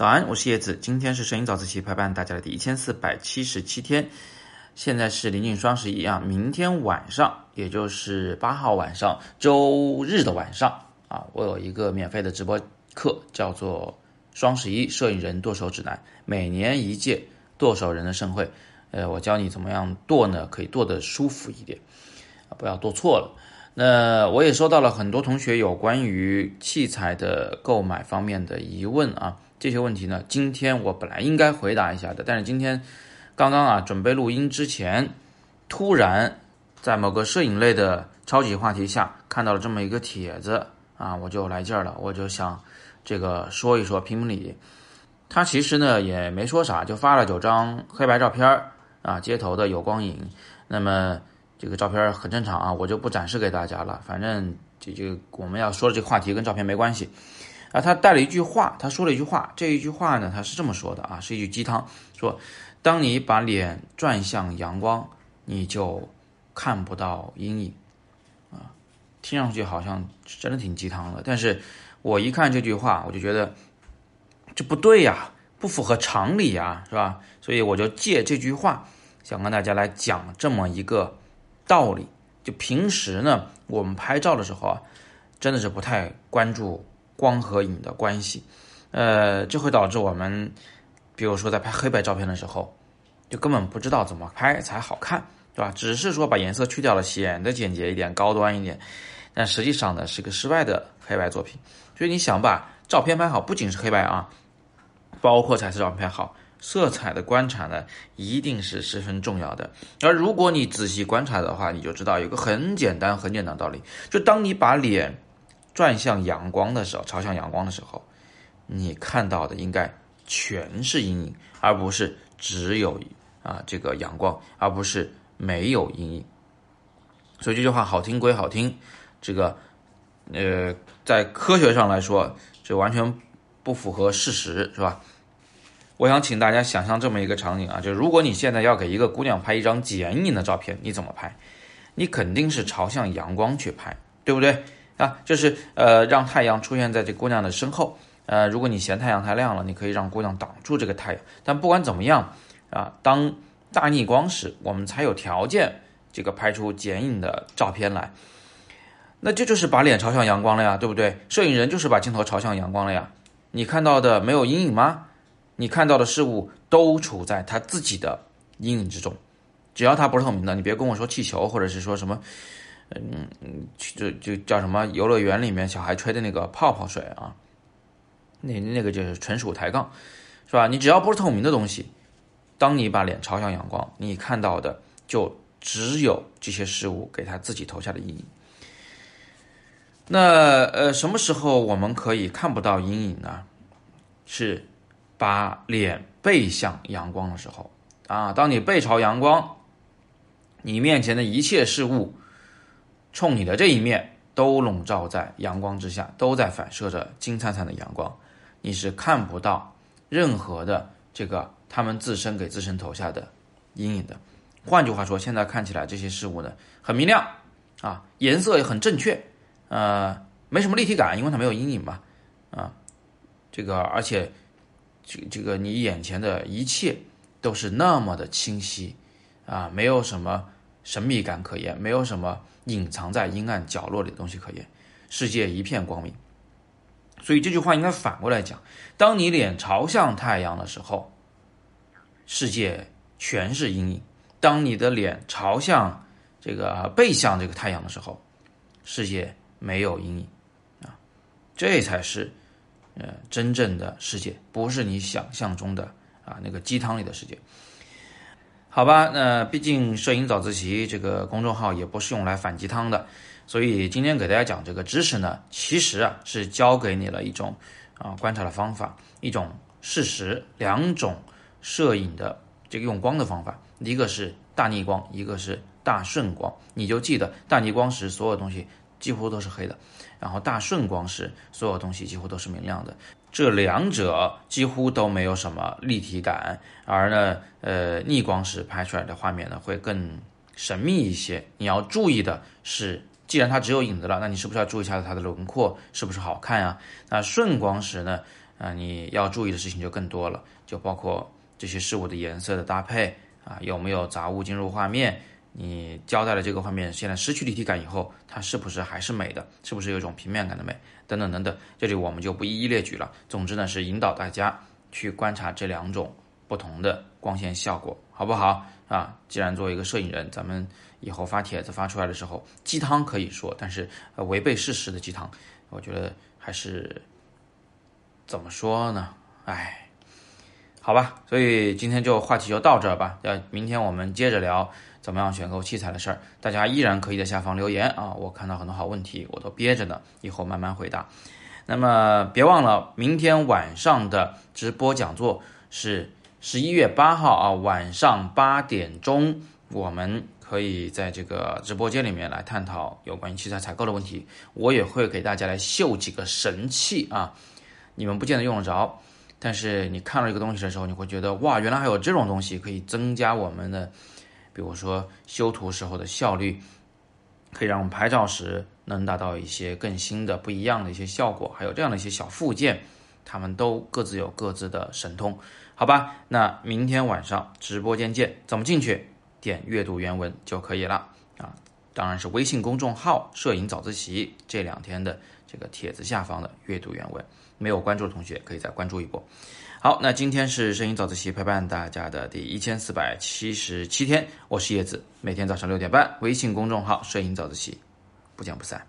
早安，我是叶子。今天是摄影早自习陪伴大家的第一千四百七十七天，现在是临近双十一啊，明天晚上，也就是八号晚上，周日的晚上啊，我有一个免费的直播课，叫做《双十一摄影人剁手指南》，每年一届剁手人的盛会，呃，我教你怎么样剁呢，可以剁得舒服一点，啊，不要剁错了。那我也收到了很多同学有关于器材的购买方面的疑问啊。这些问题呢，今天我本来应该回答一下的，但是今天刚刚啊准备录音之前，突然在某个摄影类的超级话题下看到了这么一个帖子啊，我就来劲儿了，我就想这个说一说评评理。他其实呢也没说啥，就发了九张黑白照片儿啊，街头的有光影。那么这个照片很正常啊，我就不展示给大家了，反正这这我们要说的这个话题跟照片没关系。啊，他带了一句话，他说了一句话，这一句话呢，他是这么说的啊，是一句鸡汤，说，当你把脸转向阳光，你就看不到阴影，啊，听上去好像真的挺鸡汤的，但是我一看这句话，我就觉得这不对呀，不符合常理呀，是吧？所以我就借这句话，想跟大家来讲这么一个道理。就平时呢，我们拍照的时候啊，真的是不太关注。光和影的关系，呃，这会导致我们，比如说在拍黑白照片的时候，就根本不知道怎么拍才好看，对吧？只是说把颜色去掉了，显得简洁一点、高端一点，但实际上呢是个失败的黑白作品。所以你想把照片拍好，不仅是黑白啊，包括彩色照片好，色彩的观察呢一定是十分重要的。而如果你仔细观察的话，你就知道有个很简单、很简单的道理，就当你把脸。转向阳光的时候，朝向阳光的时候，你看到的应该全是阴影，而不是只有啊这个阳光，而不是没有阴影。所以这句话好听归好听，这个呃在科学上来说，这完全不符合事实，是吧？我想请大家想象这么一个场景啊，就如果你现在要给一个姑娘拍一张剪影的照片，你怎么拍？你肯定是朝向阳光去拍，对不对？啊，就是呃，让太阳出现在这姑娘的身后。呃，如果你嫌太阳太亮了，你可以让姑娘挡住这个太阳。但不管怎么样，啊，当大逆光时，我们才有条件这个拍出剪影的照片来。那这就是把脸朝向阳光了呀，对不对？摄影人就是把镜头朝向阳光了呀。你看到的没有阴影吗？你看到的事物都处在他自己的阴影之中，只要它不是透明的，你别跟我说气球或者是说什么。嗯嗯，就就叫什么游乐园里面小孩吹的那个泡泡水啊，那那个就是纯属抬杠，是吧？你只要不是透明的东西，当你把脸朝向阳光，你看到的就只有这些事物给他自己投下的阴影。那呃，什么时候我们可以看不到阴影呢？是把脸背向阳光的时候啊。当你背朝阳光，你面前的一切事物。冲你的这一面都笼罩在阳光之下，都在反射着金灿灿的阳光，你是看不到任何的这个他们自身给自身投下的阴影的。换句话说，现在看起来这些事物呢很明亮啊，颜色也很正确，呃，没什么立体感，因为它没有阴影嘛，啊，这个而且这这个你眼前的一切都是那么的清晰啊，没有什么神秘感可言，没有什么。隐藏在阴暗角落里的东西可言，世界一片光明。所以这句话应该反过来讲：当你脸朝向太阳的时候，世界全是阴影；当你的脸朝向这个背向这个太阳的时候，世界没有阴影。啊，这才是呃真正的世界，不是你想象中的啊那个鸡汤里的世界。好吧，那毕竟摄影早自习这个公众号也不是用来反鸡汤的，所以今天给大家讲这个知识呢，其实啊是教给你了一种啊观察的方法，一种事实，两种摄影的这个用光的方法，一个是大逆光，一个是大顺光。你就记得大逆光时所有东西几乎都是黑的，然后大顺光时所有东西几乎都是明亮的。这两者几乎都没有什么立体感，而呢，呃，逆光时拍出来的画面呢会更神秘一些。你要注意的是，既然它只有影子了，那你是不是要注意一下它的轮廓是不是好看呀？那顺光时呢，啊，你要注意的事情就更多了，就包括这些事物的颜色的搭配啊，有没有杂物进入画面？你交代的这个画面现在失去立体感以后，它是不是还是美的？是不是有一种平面感的美？等等等等，这里我们就不一一列举了。总之呢，是引导大家去观察这两种不同的光线效果，好不好啊？既然作为一个摄影人，咱们以后发帖子发出来的时候，鸡汤可以说，但是违背事实的鸡汤，我觉得还是怎么说呢？哎，好吧，所以今天就话题就到这儿吧。要明天我们接着聊。怎么样选购器材的事儿，大家依然可以在下方留言啊！我看到很多好问题，我都憋着呢，以后慢慢回答。那么别忘了，明天晚上的直播讲座是十一月八号啊，晚上八点钟，我们可以在这个直播间里面来探讨有关于器材采购的问题。我也会给大家来秀几个神器啊，你们不见得用得着，但是你看到一个东西的时候，你会觉得哇，原来还有这种东西可以增加我们的。比如说修图时候的效率，可以让我们拍照时能达到一些更新的、不一样的一些效果，还有这样的一些小附件，他们都各自有各自的神通，好吧？那明天晚上直播间见，怎么进去？点阅读原文就可以了啊！当然是微信公众号“摄影早自习”这两天的这个帖子下方的阅读原文，没有关注的同学可以再关注一波。好，那今天是摄影早自习陪伴大家的第一千四百七十七天，我是叶子，每天早上六点半，微信公众号“摄影早自习”，不见不散。